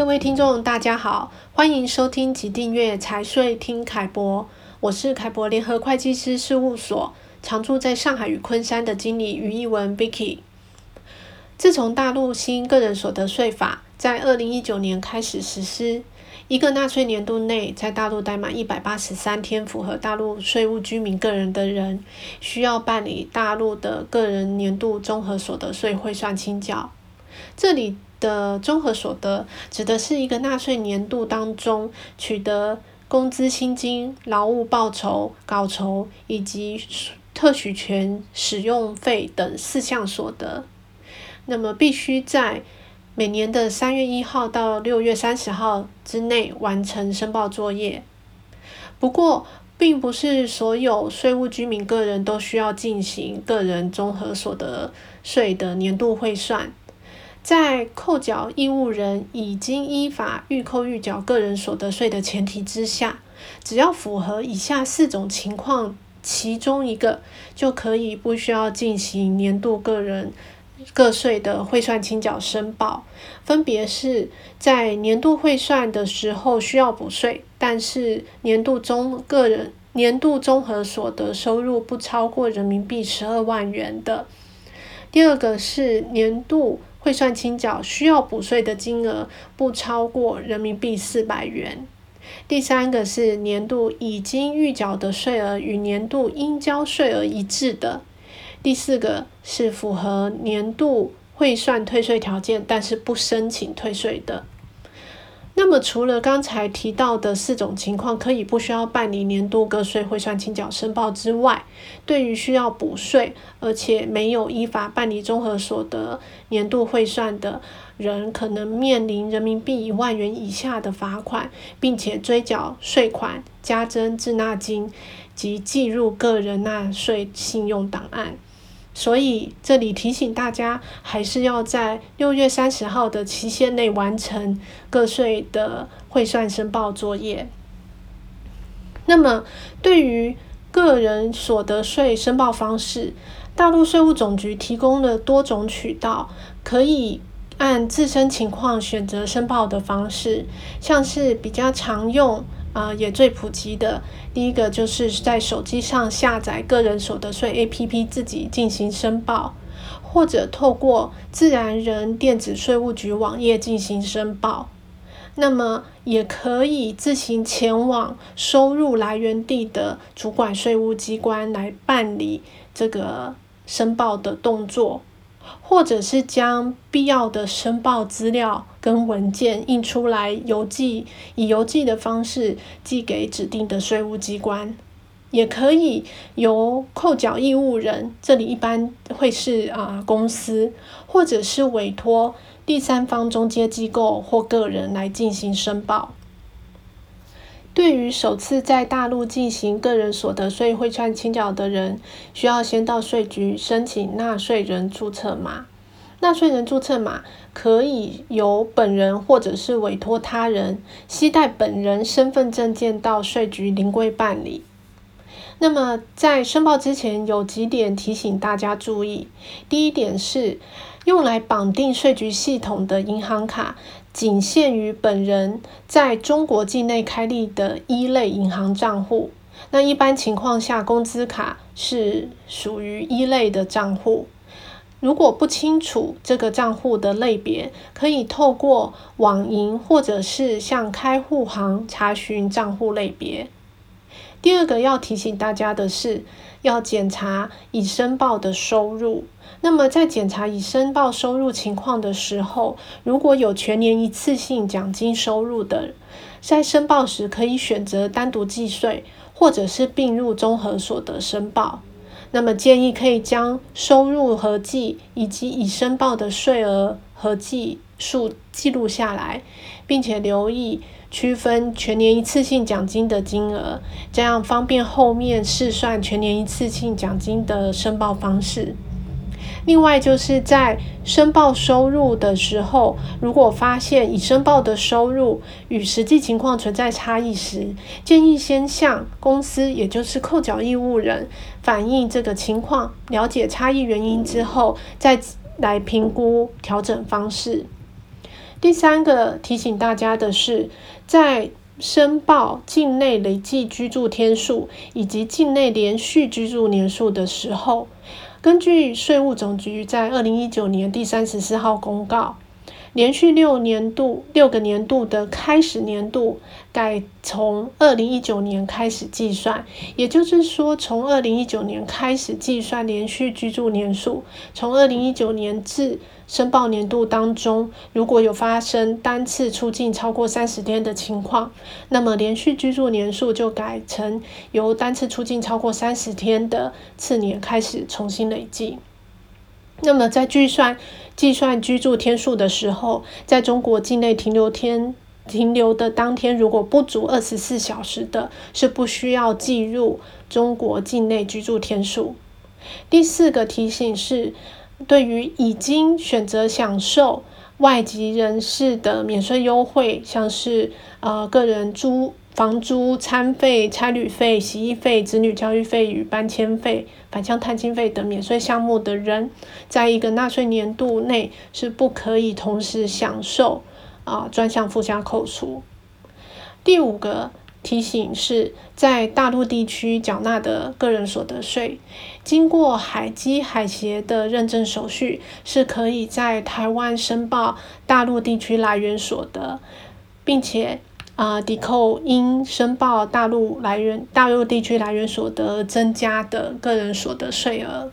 各位听众，大家好，欢迎收听及订阅财税听凯博，我是凯博联合会计师事务所常驻在上海与昆山的经理于一文 Vicky。自从大陆新个人所得税法在二零一九年开始实施，一个纳税年度内在大陆待满一百八十三天，符合大陆税务居民个人的人，需要办理大陆的个人年度综合所得税汇算清缴。这里的综合所得指的是一个纳税年度当中取得工资薪金、劳务报酬、稿酬以及特许权使用费等四项所得。那么必须在每年的三月一号到六月三十号之内完成申报作业。不过，并不是所有税务居民个人都需要进行个人综合所得税的年度汇算。在扣缴义务人已经依法预扣预缴个人所得税的前提之下，只要符合以下四种情况其中一个，就可以不需要进行年度个人个税的汇算清缴申报。分别是在年度汇算的时候需要补税，但是年度中个人年度综合所得收入不超过人民币十二万元的。第二个是年度。汇算清缴需要补税的金额不超过人民币四百元。第三个是年度已经预缴的税额与年度应交税额一致的。第四个是符合年度汇算退税条件，但是不申请退税的。那么，除了刚才提到的四种情况可以不需要办理年度个税汇算清缴申报之外，对于需要补税而且没有依法办理综合所得年度汇算的人，可能面临人民币一万元以下的罚款，并且追缴税款、加征滞纳金及记入个人纳税信用档案。所以这里提醒大家，还是要在六月三十号的期限内完成个税的汇算申报作业。那么，对于个人所得税申报方式，大陆税务总局提供了多种渠道，可以按自身情况选择申报的方式，像是比较常用。啊、也最普及的第一个就是在手机上下载个人所得税 APP 自己进行申报，或者透过自然人电子税务局网页进行申报。那么也可以自行前往收入来源地的主管税务机关来办理这个申报的动作。或者是将必要的申报资料跟文件印出来邮寄，以邮寄的方式寄给指定的税务机关，也可以由扣缴义务人，这里一般会是啊、公司，或者是委托第三方中介机构或个人来进行申报。对于首次在大陆进行个人所得税汇算清缴的人，需要先到税局申请纳税人注册码。纳税人注册码可以由本人或者是委托他人携带本人身份证件到税局临柜办理。那么在申报之前，有几点提醒大家注意。第一点是，用来绑定税局系统的银行卡，仅限于本人在中国境内开立的一类银行账户。那一般情况下，工资卡是属于一类的账户。如果不清楚这个账户的类别，可以透过网银或者是向开户行查询账户类别。第二个要提醒大家的是，要检查已申报的收入。那么在检查已申报收入情况的时候，如果有全年一次性奖金收入的，在申报时可以选择单独计税，或者是并入综合所得申报。那么建议可以将收入合计以及已申报的税额合计数记录下来，并且留意区分全年一次性奖金的金额，这样方便后面试算全年一次性奖金的申报方式。另外，就是在申报收入的时候，如果发现已申报的收入与实际情况存在差异时，建议先向公司，也就是扣缴义务人反映这个情况，了解差异原因之后，再来评估调整方式。第三个提醒大家的是，在申报境内累计居住天数以及境内连续居住年数的时候，根据税务总局在二零一九年第三十四号公告。连续六年度六个年度的开始年度改从二零一九年开始计算，也就是说，从二零一九年开始计算连续居住年数。从二零一九年至申报年度当中，如果有发生单次出境超过三十天的情况，那么连续居住年数就改成由单次出境超过三十天的次年开始重新累计。那么在计算计算居住天数的时候，在中国境内停留天停留的当天，如果不足二十四小时的，是不需要计入中国境内居住天数。第四个提醒是，对于已经选择享受外籍人士的免税优惠，像是呃个人租。房租、餐费、差旅费、洗衣费、子女教育费与搬迁费、返乡探亲费等免税项目的人，在一个纳税年度内是不可以同时享受啊专项附加扣除。第五个提醒是，在大陆地区缴纳的个人所得税，经过海基海协的认证手续，是可以在台湾申报大陆地区来源所得，并且。啊，抵扣应申报大陆来源、大陆地区来源所得增加的个人所得税额。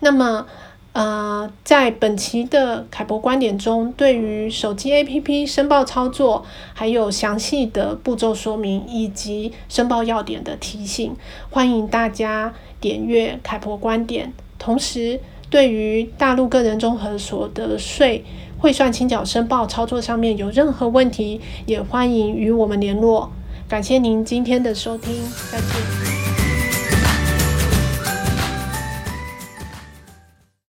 那么，呃，在本期的凯博观点中，对于手机 APP 申报操作，还有详细的步骤说明以及申报要点的提醒，欢迎大家点阅凯博观点。同时，对于大陆个人综合所得税，汇算清缴申报操作上面有任何问题，也欢迎与我们联络。感谢您今天的收听，再见。